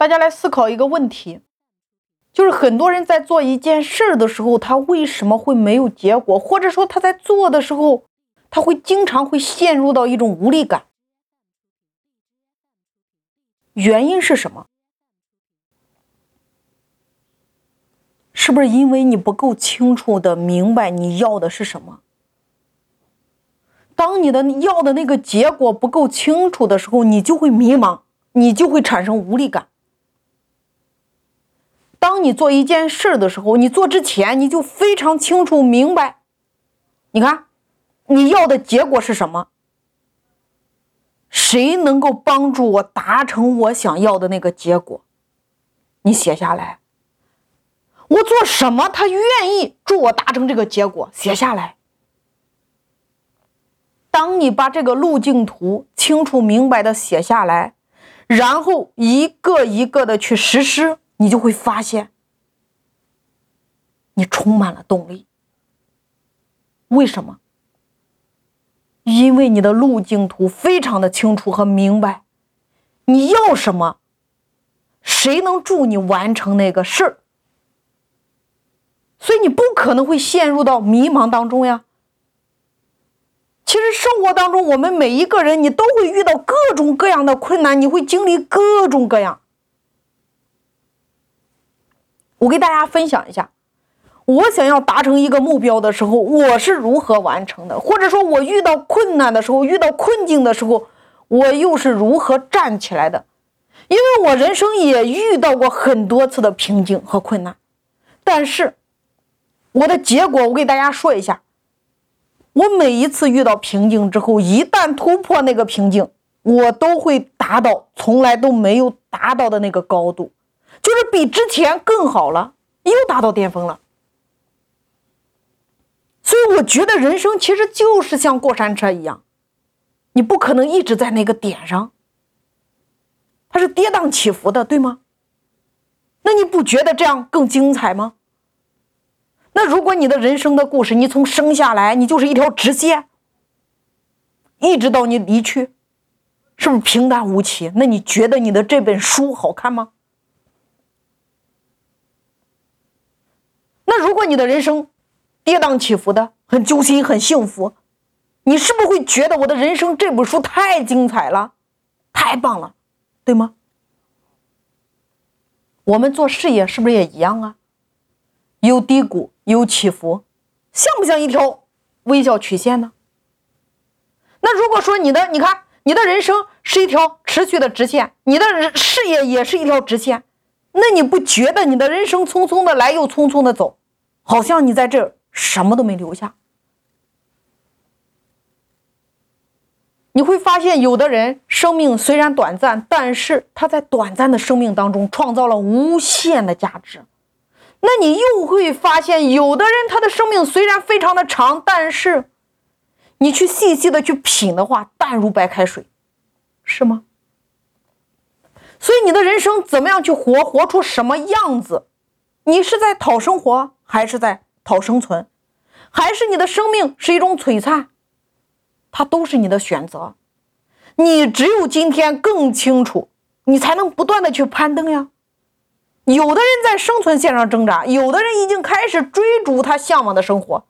大家来思考一个问题，就是很多人在做一件事儿的时候，他为什么会没有结果，或者说他在做的时候，他会经常会陷入到一种无力感。原因是什么？是不是因为你不够清楚的明白你要的是什么？当你的要的那个结果不够清楚的时候，你就会迷茫，你就会产生无力感。当你做一件事的时候，你做之前你就非常清楚明白，你看你要的结果是什么？谁能够帮助我达成我想要的那个结果？你写下来。我做什么，他愿意助我达成这个结果？写下来。当你把这个路径图清楚明白的写下来，然后一个一个的去实施，你就会发现，你充满了动力。为什么？因为你的路径图非常的清楚和明白，你要什么，谁能助你完成那个事儿，所以你不可能会陷入到迷茫当中呀。其实生活当中，我们每一个人，你都会遇到各种各样的困难，你会经历各种各样。我给大家分享一下，我想要达成一个目标的时候，我是如何完成的，或者说，我遇到困难的时候，遇到困境的时候，我又是如何站起来的？因为我人生也遇到过很多次的瓶颈和困难，但是我的结果，我给大家说一下。我每一次遇到瓶颈之后，一旦突破那个瓶颈，我都会达到从来都没有达到的那个高度，就是比之前更好了，又达到巅峰了。所以我觉得人生其实就是像过山车一样，你不可能一直在那个点上，它是跌宕起伏的，对吗？那你不觉得这样更精彩吗？那如果你的人生的故事，你从生下来你就是一条直线，一直到你离去，是不是平淡无奇？那你觉得你的这本书好看吗？那如果你的人生跌宕起伏的，很揪心，很幸福，你是不是会觉得我的人生这本书太精彩了，太棒了，对吗？我们做事业是不是也一样啊？有低谷。有起伏，像不像一条微笑曲线呢？那如果说你的，你看你的人生是一条持续的直线，你的事业也是一条直线，那你不觉得你的人生匆匆的来又匆匆的走，好像你在这什么都没留下？你会发现，有的人生命虽然短暂，但是他在短暂的生命当中创造了无限的价值。那你又会发现，有的人他的生命虽然非常的长，但是你去细细的去品的话，淡如白开水，是吗？所以你的人生怎么样去活，活出什么样子？你是在讨生活，还是在讨生存？还是你的生命是一种璀璨？它都是你的选择。你只有今天更清楚，你才能不断的去攀登呀。有的人在生存线上挣扎，有的人已经开始追逐他向往的生活，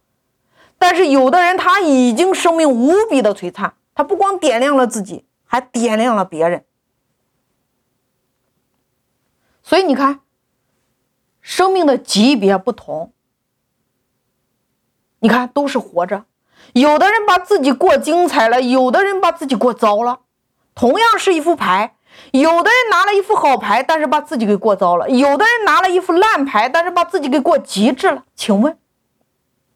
但是有的人他已经生命无比的璀璨，他不光点亮了自己，还点亮了别人。所以你看，生命的级别不同，你看都是活着，有的人把自己过精彩了，有的人把自己过糟了，同样是一副牌。有的人拿了一副好牌，但是把自己给过糟了；有的人拿了一副烂牌，但是把自己给过极致了。请问，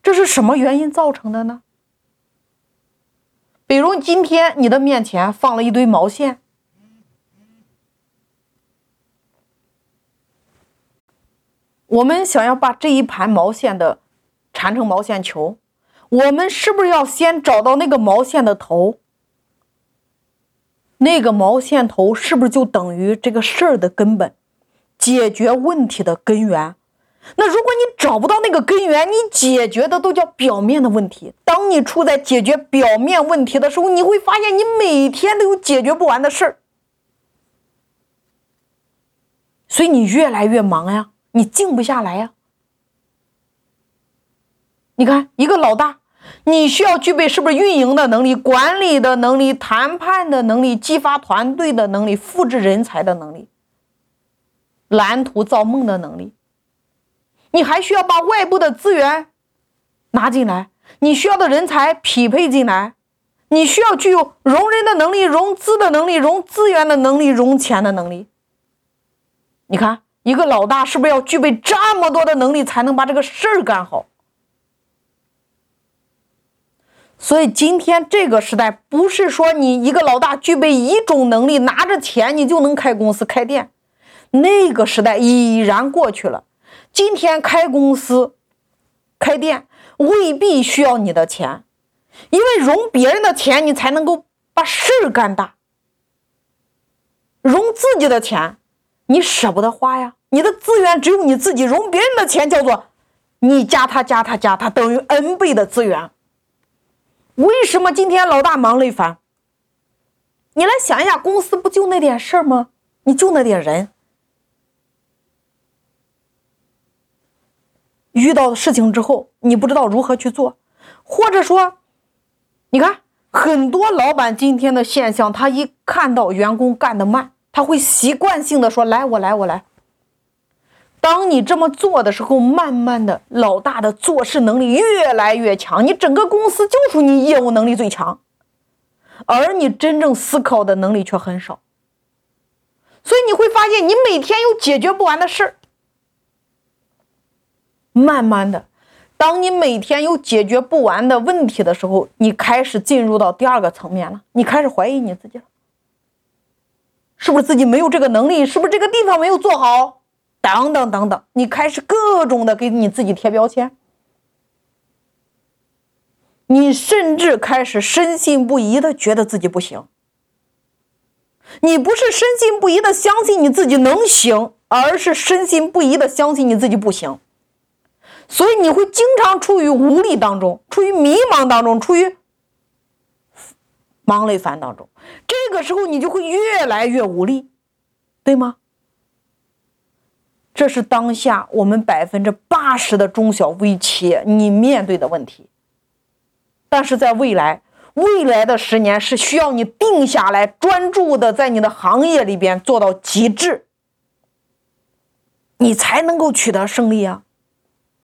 这是什么原因造成的呢？比如今天你的面前放了一堆毛线，我们想要把这一盘毛线的缠成毛线球，我们是不是要先找到那个毛线的头？那个毛线头是不是就等于这个事儿的根本，解决问题的根源？那如果你找不到那个根源，你解决的都叫表面的问题。当你处在解决表面问题的时候，你会发现你每天都有解决不完的事儿。所以你越来越忙呀，你静不下来呀。你看，一个老大，你需要具备是不是运营的能力、管理的能力、谈判的能力、激发团队的能力、复制人才的能力、蓝图造梦的能力？你还需要把外部的资源拿进来，你需要的人才匹配进来，你需要具有融人的能力、融资的能力、融资源的能力、融钱的能力。你看，一个老大是不是要具备这么多的能力，才能把这个事儿干好？所以今天这个时代，不是说你一个老大具备一种能力，拿着钱你就能开公司开店，那个时代已然过去了。今天开公司、开店未必需要你的钱，因为融别人的钱，你才能够把事儿干大。融自己的钱，你舍不得花呀。你的资源只有你自己，融别人的钱叫做你加他加他加他等于 n 倍的资源。为什么今天老大忙累烦？你来想一下，公司不就那点事儿吗？你就那点人，遇到事情之后，你不知道如何去做，或者说，你看很多老板今天的现象，他一看到员工干得慢，他会习惯性的说：“来，我来，我来。”当你这么做的时候，慢慢的，老大的做事能力越来越强，你整个公司就属你业务能力最强，而你真正思考的能力却很少。所以你会发现，你每天有解决不完的事儿。慢慢的，当你每天有解决不完的问题的时候，你开始进入到第二个层面了，你开始怀疑你自己了，是不是自己没有这个能力？是不是这个地方没有做好？等等等等，你开始各种的给你自己贴标签，你甚至开始深信不疑的觉得自己不行。你不是深信不疑的相信你自己能行，而是深信不疑的相信你自己不行。所以你会经常处于无力当中，处于迷茫当中，处于忙累烦当中。这个时候你就会越来越无力，对吗？这是当下我们百分之八十的中小微企业你面对的问题，但是在未来，未来的十年是需要你定下来，专注的在你的行业里边做到极致，你才能够取得胜利啊。